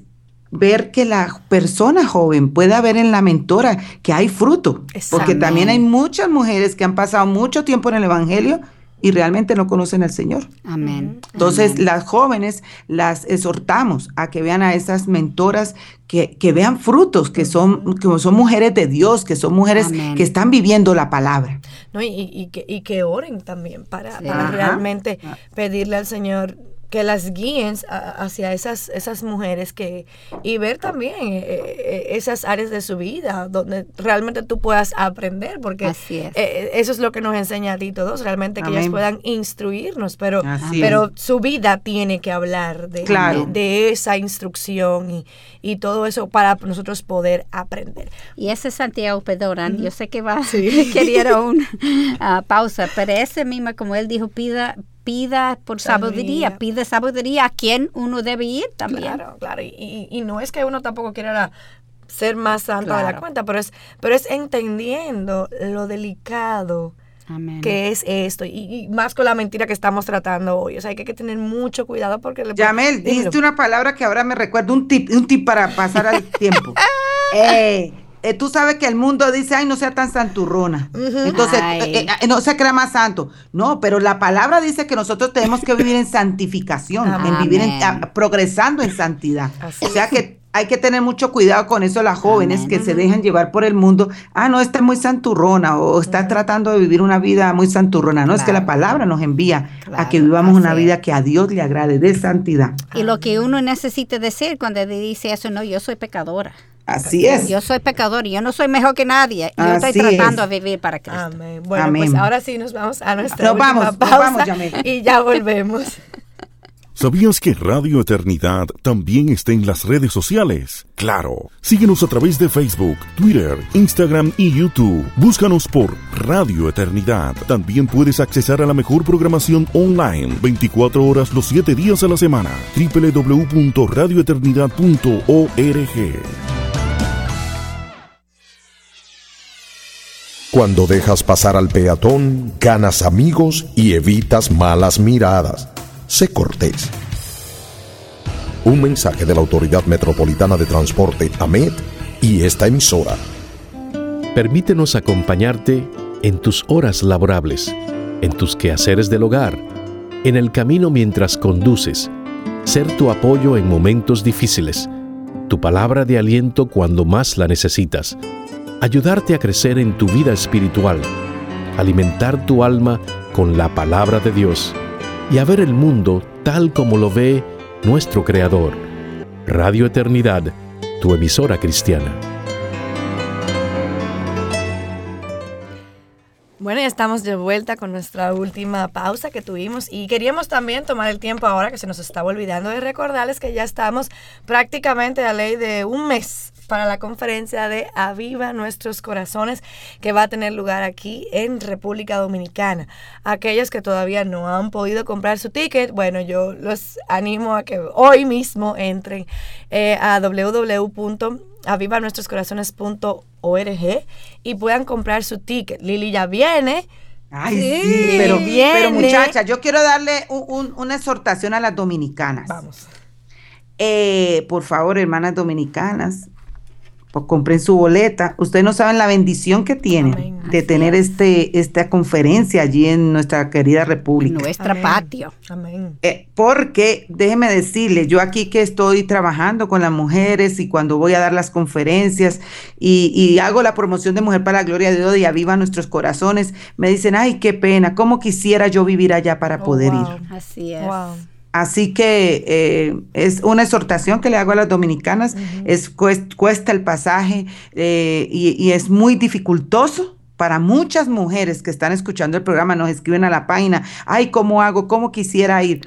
ver que la persona joven pueda ver en la mentora que hay fruto, porque también hay muchas mujeres que han pasado mucho tiempo en el Evangelio y realmente no conocen al Señor. Amén. Entonces, las jóvenes las exhortamos a que vean a esas mentoras que, que vean frutos, que son, que son mujeres de Dios, que son mujeres que están viviendo la palabra. No, y, y, que, y que oren también para, para realmente ah. pedirle al Señor que las guíen hacia esas, esas mujeres que y ver también eh, eh, esas áreas de su vida donde realmente tú puedas aprender porque eh, eso es lo que nos enseña a ti todos realmente que ellas puedan instruirnos pero pero su vida tiene que hablar de, de, esa instrucción y, y, todo eso para nosotros poder aprender. Y ese Santiago Pedoran yo sé que va quería una pausa pero ese mismo como él dijo pida pida por sabiduría, pide sabiduría a quien uno debe ir también. Claro, claro. Y, no es que uno tampoco quiera ser más santo de la cuenta, pero es, pero es entendiendo lo delicado que es esto y, más con la mentira que estamos tratando hoy. O sea, hay que, tener mucho cuidado porque... Le Yamel, dijiste una palabra que ahora me recuerda, un tip, un tip para pasar al tiempo. eh, eh, tú sabes que el mundo dice, ay, no sea tan santurrona. Entonces, eh, eh, no se crea más santo. No, pero la palabra dice que nosotros tenemos que vivir en santificación, en vivir progresando en santidad. O sea que hay que tener mucho cuidado con eso las jóvenes que se dejan llevar por el mundo. Ah, no, está muy santurrona o está tratando de vivir una vida muy santurrona. No, es que la palabra nos envía a que vivamos una vida que a Dios le agrade de santidad. Y lo que uno necesita decir cuando dice eso, no, yo soy pecadora. Así es. Yo soy pecador y yo no soy mejor que nadie. Yo estoy tratando de vivir para Cristo. Amén. Bueno, pues ahora sí nos vamos a nuestra nos vamos, pausa vamos, y ya volvemos. ¿Sabías que Radio Eternidad también está en las redes sociales? Claro. Síguenos a través de Facebook, Twitter, Instagram y YouTube. Búscanos por Radio Eternidad. También puedes accesar a la mejor programación online 24 horas los 7 días a la semana. www.radioeternidad.org. Cuando dejas pasar al peatón, ganas amigos y evitas malas miradas. Sé cortés. Un mensaje de la Autoridad Metropolitana de Transporte, AMET, y esta emisora. Permítenos acompañarte en tus horas laborables, en tus quehaceres del hogar, en el camino mientras conduces, ser tu apoyo en momentos difíciles, tu palabra de aliento cuando más la necesitas, ayudarte a crecer en tu vida espiritual, alimentar tu alma con la palabra de Dios y a ver el mundo tal como lo ve nuestro Creador. Radio Eternidad, tu emisora cristiana. Bueno, ya estamos de vuelta con nuestra última pausa que tuvimos y queríamos también tomar el tiempo ahora que se nos estaba olvidando de recordarles que ya estamos prácticamente a ley de un mes para la conferencia de Aviva Nuestros Corazones que va a tener lugar aquí en República Dominicana. Aquellos que todavía no han podido comprar su ticket, bueno, yo los animo a que hoy mismo entren eh, a www.avivanuestroscorazones.org y puedan comprar su ticket. Lili ya viene. Ay, sí, pero, pero muchacha, yo quiero darle una exhortación a las dominicanas. Vamos. Eh, por favor, hermanas dominicanas, pues compren su boleta. Ustedes no saben la bendición que tienen de tener este esta conferencia allí en nuestra querida república. En nuestra patio. Amén. Eh, porque déjeme decirle, yo aquí que estoy trabajando con las mujeres y cuando voy a dar las conferencias y, hago la promoción de Mujer para la Gloria de Dios y aviva nuestros corazones, me dicen, ay, qué pena, cómo quisiera yo vivir allá para oh, poder ir. Así es. Así que eh, es una exhortación que le hago a las dominicanas, es cuesta, el pasaje eh, y, es muy dificultoso para muchas mujeres que están escuchando el programa, nos escriben a la página, ay, ¿cómo hago? ¿Cómo quisiera ir?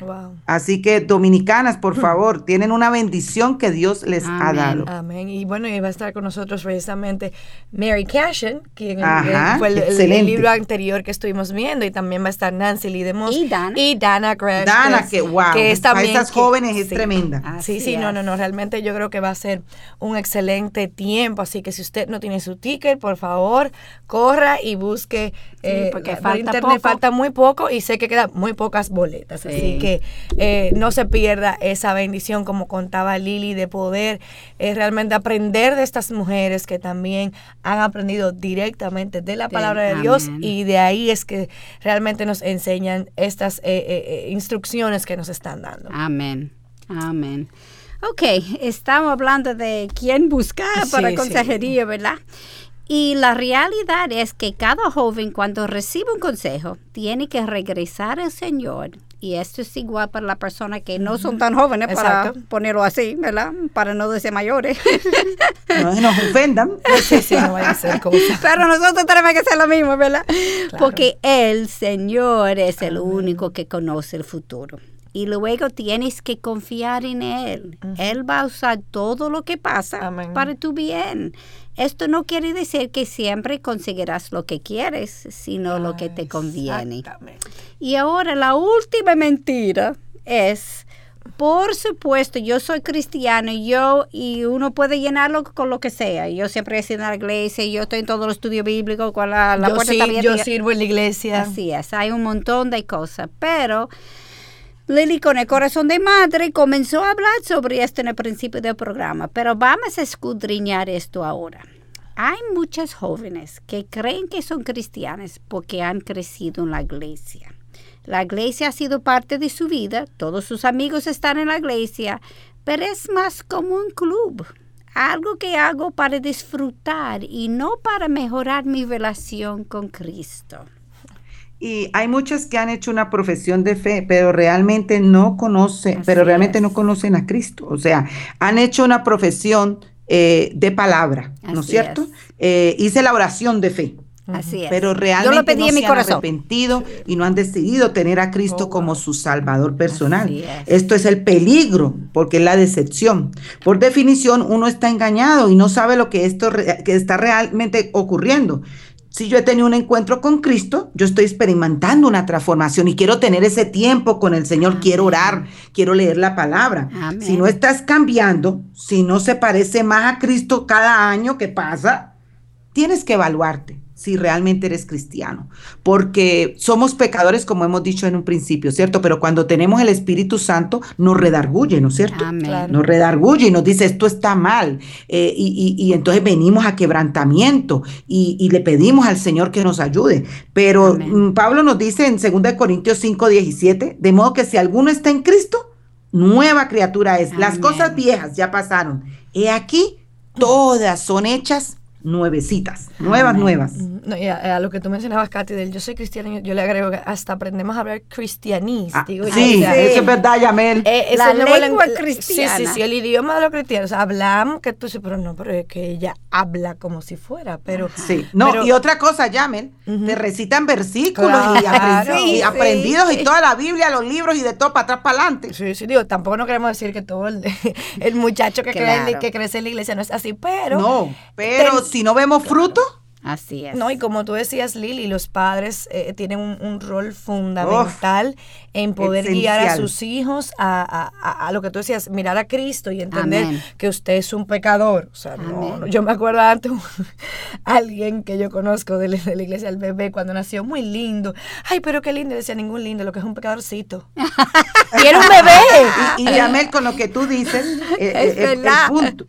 Así que dominicanas, por favor, tienen una bendición que Dios les ha dado. Amén. Y bueno, y va a estar con nosotros precisamente Mary Cashin, quien fue el, libro anterior que estuvimos viendo, y también va a estar Nancy Lee DeMoss. Y Dana. Y Dana Crash. Dana, que, wow, que esas jóvenes es tremenda. sí, sí, no, no, no, realmente yo creo que va a ser un excelente tiempo, así que si usted no tiene su ticket, por favor, corra y busque eh, porque falta internet falta muy poco y sé que quedan muy pocas boletas. Así que eh, no se pierda esa bendición como contaba Lili de poder eh, realmente aprender de estas mujeres que también han aprendido directamente de la palabra de Dios. y de ahí es que realmente nos enseñan estas instrucciones que nos están dando. Amén amén. Ok, estamos hablando de quién buscar para consejería, ¿verdad? Y la realidad es que cada joven cuando recibe un consejo tiene que regresar al Señor. Y esto es igual para las personas que no son tan jóvenes, para ponerlo así, ¿verdad? Para no decir mayores. No nos ofendan. Sí, sí, no a ser Pero nosotros tenemos que hacer lo mismo, ¿verdad? Porque el Señor es el único que conoce el futuro y luego tienes que confiar en Él. Él va a usar todo lo que pasa para tu bien. Esto no quiere decir que siempre conseguirás lo que quieres, sino lo que te conviene. Y ahora la última mentira es, por supuesto, yo soy cristiano yo y uno puede llenarlo con lo que sea. Yo siempre he sido en la iglesia, yo estoy en todos los estudios bíblicos, con la, la yo Yo sirvo en la iglesia. Así es, hay un montón de cosas, pero Lili con el corazón de madre comenzó a hablar sobre esto en el principio del programa, pero vamos a escudriñar esto ahora. Hay muchas jóvenes que creen que son cristianas porque han crecido en la iglesia. La iglesia ha sido parte de su vida, todos sus amigos están en la iglesia, pero es más como un club, algo que hago para disfrutar y no para mejorar mi relación con Cristo. Y hay muchas que han hecho una profesión de fe, pero realmente no conocen, pero realmente no conocen a Cristo. O sea, han hecho una profesión eh, de palabra, ¿no es cierto? Eh, hice la oración de fe. Así es. Pero realmente no se han arrepentido y no han decidido tener a Cristo Oh, como su Salvador personal. Es. Esto es el peligro, porque es la decepción. Por definición, uno está engañado y no sabe lo que esto re- que está realmente ocurriendo. Si yo he tenido un encuentro con Cristo, yo estoy experimentando una transformación y quiero tener ese tiempo con el Señor, quiero orar, quiero leer la palabra. Amén. Si no estás cambiando, si no se parece más a Cristo cada año que pasa, tienes que evaluarte si realmente eres cristiano, porque somos pecadores como hemos dicho en un principio, ¿cierto? Pero cuando tenemos el Espíritu Santo nos redarguye, ¿no es cierto? Amén. Nos redarguye y nos dice esto está mal eh, y, y- y entonces venimos a quebrantamiento y, y le pedimos al Señor que nos ayude. Pero Amén. mm, Pablo nos dice en 2 Corintios 5, 17, de modo que si alguno está en Cristo, nueva criatura es. Las cosas viejas ya pasaron. He aquí, todas son hechas nuevecitas, nuevas, nuevas. No, y a, a lo que tú mencionabas, Katy, del yo soy cristiano, yo, le agrego que hasta aprendemos a hablar cristianístico. Ah, sí, eso es verdad, Yamel. eh, La lengua lengu- cristiana. Sí, sí, sí, el idioma de los cristianos. O sea, hablamos que tú dices, pero no, pero es que ella habla como si fuera, pero... Sí, no, pero- y otra cosa, Yamel, te recitan versículos y, sí. aprendidos y toda la Biblia, los libros y de todo para atrás para adelante. Sí, sí, digo, tampoco no queremos decir que todo el, el muchacho que, cree en- Claro. que crece en la iglesia no es así, pero... No, pero ten- si no vemos fruto, Así es. No, y como tú decías, Lili, los padres eh, tienen un, un rol fundamental en poder guiar a sus hijos a, a- a- a lo que tú decías, mirar a Cristo y entender Amén. que usted es un pecador. O sea, no, no, yo me acuerdo antes alguien que yo conozco de la, de la iglesia del bebé cuando nació, muy lindo. Ay, pero qué lindo, decía ningún lindo, lo que es un pecadorcito. y era un bebé. y, y Yamel, con lo que tú dices, eh, Es eh, el, punto.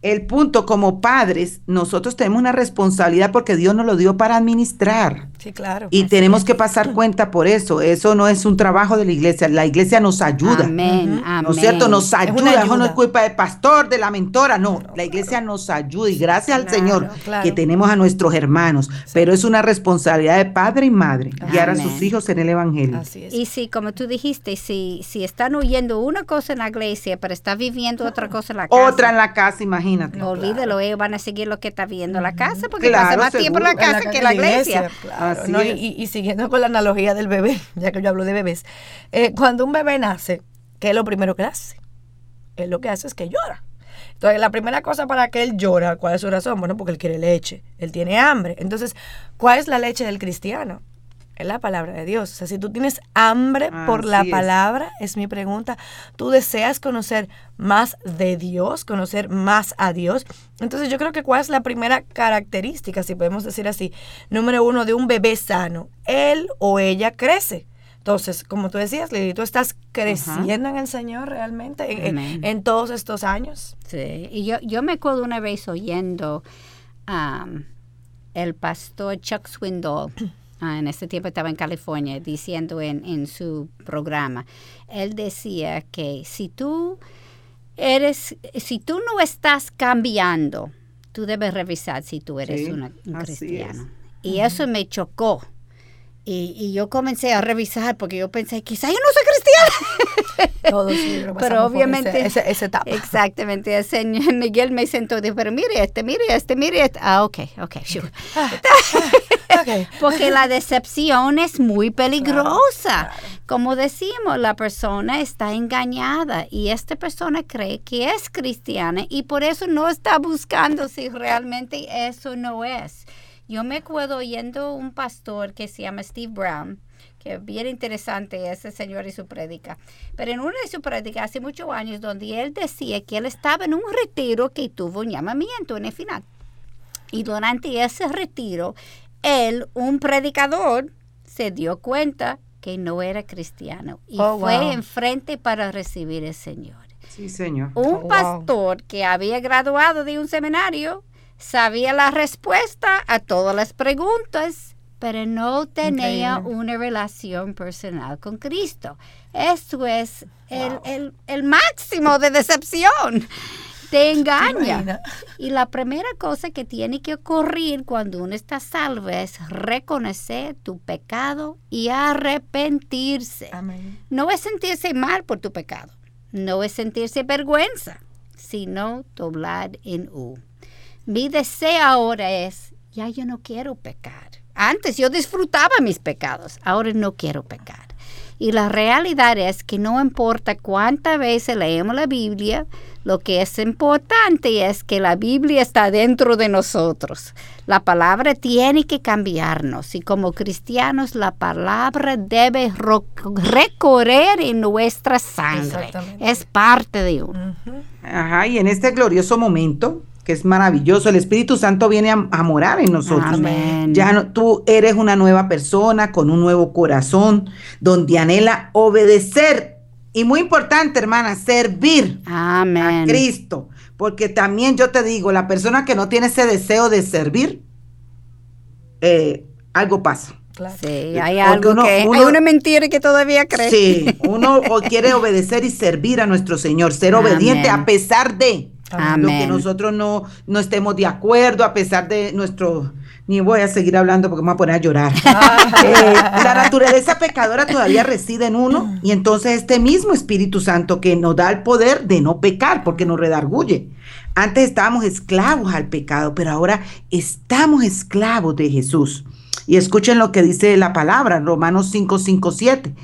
El punto, como padres, nosotros tenemos una responsabilidad porque Dios nos lo dio para administrar. Sí, claro. Y tenemos que pasar cuenta por eso. Eso no es un trabajo de la iglesia. La iglesia nos ayuda. Amén, ¿No es cierto? Nos ayuda. Eso no es culpa del pastor, de la mentora. No, la iglesia nos ayuda. Y gracias al Señor claro. que tenemos a nuestros hermanos. Pero es una responsabilidad de padre y madre guiar a Amén. sus hijos en el Evangelio. Así es. Y si, como tú dijiste, si, si están oyendo una cosa en la iglesia, pero está viviendo otra cosa en la casa. Otra en la casa, imagínate. Olvídalo, ellos van a seguir lo que está viendo en la casa, porque Claro, pasa más tiempo en la. En casa que en la iglesia. claro, Así ¿no? Y, es. y- y siguiendo con la analogía del bebé, ya que yo hablo de bebés, eh, cuando un bebé nace, ¿qué es lo primero que hace? Él lo que hace es que llora. Entonces, la primera cosa para que él llora, ¿cuál es su razón? Bueno, porque él quiere leche, él tiene hambre. Entonces, ¿cuál es la leche del cristiano? Es la palabra de Dios. O sea, si tú tienes hambre por la es. palabra, es mi pregunta, tú deseas conocer más de Dios, conocer más a Dios. Entonces yo creo que cuál es la primera característica, si podemos decir así, número uno, de un bebé sano. Él o ella crece. Entonces, como tú decías, Lili, tú estás creciendo en el Señor realmente en, en- Amén. en todos estos años. Sí, y yo, yo me acuerdo una vez oyendo am, el pastor Chuck Swindoll, ah, en ese tiempo estaba en California, diciendo en, en su programa, él decía que si tú eres, si tú no estás cambiando, tú debes revisar si tú eres Sí, una- un cristiano. Y eso me chocó. Y, y yo comencé a revisar porque yo pensé, quizá yo no soy cristiana. Todos sí, Pero obviamente, esa etapa. exactamente, el señor Miguel me sentó dijo, pero mire este, mire este, mire este. Ah, ok, ok, sure. Porque la decepción es muy peligrosa. Como decimos, la persona está engañada y esta persona cree que es cristiana y por eso no está buscando si realmente eso no es. Yo me acuerdo oyendo un pastor que se llama Steve Brown, que es bien interesante ese señor y su prédica. Pero en una de sus prédicas hace muchos años, donde él decía que él estaba en un retiro que tuvo un llamamiento en el final. Y durante ese retiro, él, un predicador, se dio cuenta que no era cristiano y Oh, fue wow. enfrente para recibir al Señor. Sí, señor. Un Oh, wow. pastor que había graduado de un seminario sabía la respuesta a todas las preguntas, pero no tenía una relación personal con Cristo. Esto es el, el, el máximo de decepción te engaña. Y la primera cosa que tiene que ocurrir cuando uno está salvo es reconocer tu pecado y arrepentirse. No es sentirse mal por tu pecado, no es sentirse vergüenza, sino doblar en U. Mi deseo ahora es, ya yo no quiero pecar. Antes yo disfrutaba mis pecados, ahora no quiero pecar. Y la realidad es que no importa cuántas veces leemos la Biblia, lo que es importante es que la Biblia está dentro de nosotros. La palabra tiene que cambiarnos y como cristianos la palabra debe recorrer en nuestra sangre. Es parte de uno. Ajá, y en este glorioso momento que es maravilloso. El Espíritu Santo viene a, morar en nosotros. Ya no, tú eres una nueva persona con un nuevo corazón, donde anhela obedecer. Y muy importante, hermana, servir a Cristo. Porque también yo te digo, la persona que no tiene ese deseo de servir, eh, algo pasa. Sí, hay algo que hay una mentira que todavía cree. Sí, uno quiere obedecer y servir a nuestro Señor, ser obediente a pesar de lo que nosotros no, no estemos de acuerdo, a pesar de nuestro ni voy a seguir hablando porque me voy a poner a llorar. Eh, la naturaleza pecadora todavía reside en uno y entonces este mismo Espíritu Santo que nos da el poder de no pecar porque nos redarguye. Antes estábamos esclavos al pecado, pero ahora estamos esclavos de Jesús. Y escuchen lo que dice la palabra, Romanos 5, 5, 7.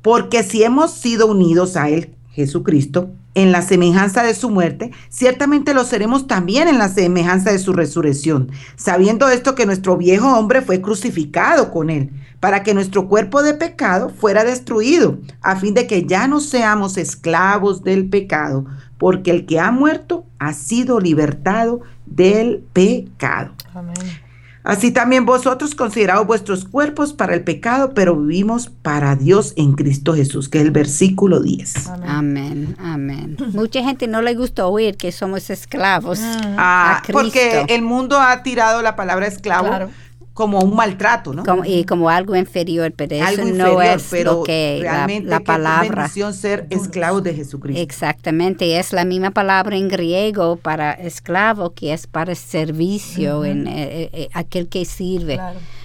Porque si hemos sido unidos a Él, Jesucristo, en la semejanza de su muerte, ciertamente lo seremos también en la semejanza de su resurrección, sabiendo esto que nuestro viejo hombre fue crucificado con él, para que nuestro cuerpo de pecado fuera destruido, a fin de que ya no seamos esclavos del pecado, porque el que ha muerto ha sido libertado del pecado. Amén. Así también vosotros considerados vuestros cuerpos para el pecado, pero vivimos para Dios en Cristo Jesús, que es el versículo 10. Amén, amén. Mucha gente no le gusta oír que somos esclavos. Ah, porque el mundo ha tirado la palabra esclavo. Claro como un maltrato, ¿no? y como algo inferior, pero eso no es lo que realmente la, palabra. ser esclavo de Jesucristo. Exactamente, es la misma palabra en griego para esclavo que es para servicio, en eh, eh, eh, aquel que sirve.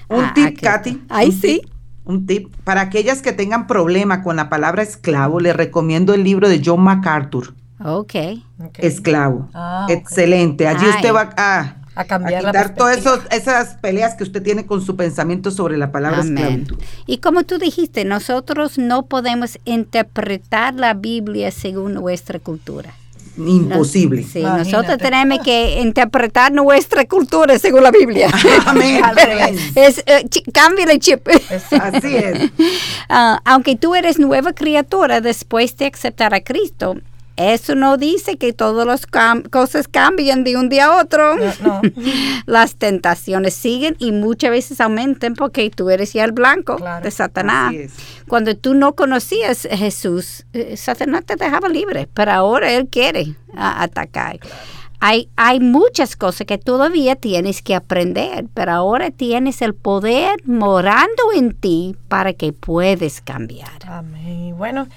Un tip, Katy. Ahí sí. un tip para aquellas que tengan problema con la palabra esclavo, les recomiendo el libro de John MacArthur. Ok. Esclavo. Ah, Excelente. Allí usted va a a cambiar a quitar todas esas peleas que usted tiene con su pensamiento sobre la palabra esclavitud. Y como tú dijiste, nosotros no podemos interpretar la Biblia según nuestra cultura. Imposible. sí, nosotros tenemos que interpretar nuestra cultura según la Biblia. Amén. es, eh, cambia el chip. Así es. Ah, aunque tú eres nueva criatura después de aceptar a Cristo, eso no dice que todas las cosas cambian de un día a otro. las tentaciones siguen y muchas veces aumentan porque tú eres ya el blanco de Satanás. Cuando tú no conocías a Jesús, eh, Satanás te dejaba libre, pero ahora él quiere atacar. Hay, hay, muchas cosas que todavía tienes que aprender, pero ahora tienes el poder morando en ti para que puedes cambiar. Amén. Bueno,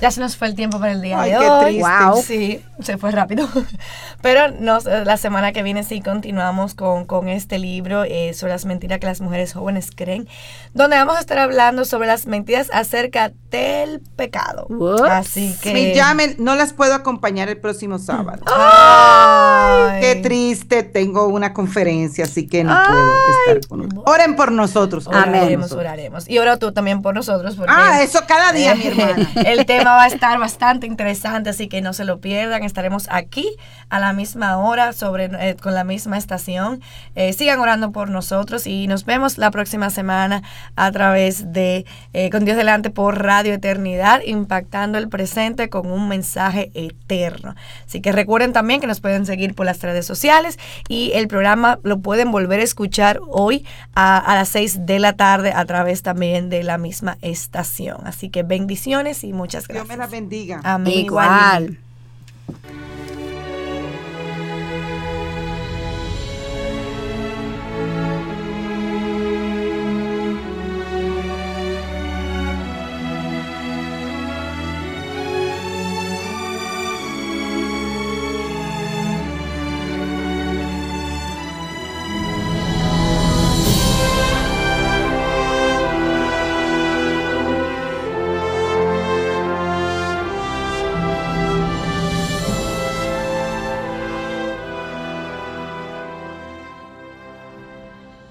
ya se nos fue el tiempo para el día de hoy. Wow. Sí, se fue rápido. Pero nos, la semana que viene sí continuamos con, con este libro eh, sobre las mentiras que las mujeres jóvenes creen, donde vamos a estar hablando sobre las mentiras acerca del pecado. Así que... Me llamen, no las puedo acompañar el próximo sábado. Ay. Qué triste, tengo una conferencia, así que no puedo estar con ustedes. Oren por nosotros. Oraremos, oraremos. Y ora tú también por nosotros. ah, eso cada día, mi hermana. El tema va a estar bastante interesante, así que no se lo pierdan. Estaremos aquí a la misma hora, sobre, eh, con la misma estación. Eh, sigan orando por nosotros y nos vemos la próxima semana a través de eh, Con Dios Delante por Radio Eternidad, impactando el presente con un mensaje eterno. Así que recuerden también que nos pueden seguir por las redes sociales y el programa lo pueden volver a escuchar hoy a, las 6 de la tarde a través también de la misma estación. Así que bendiciones y muchas gracias. Dios me las bendiga. Amén. Igual.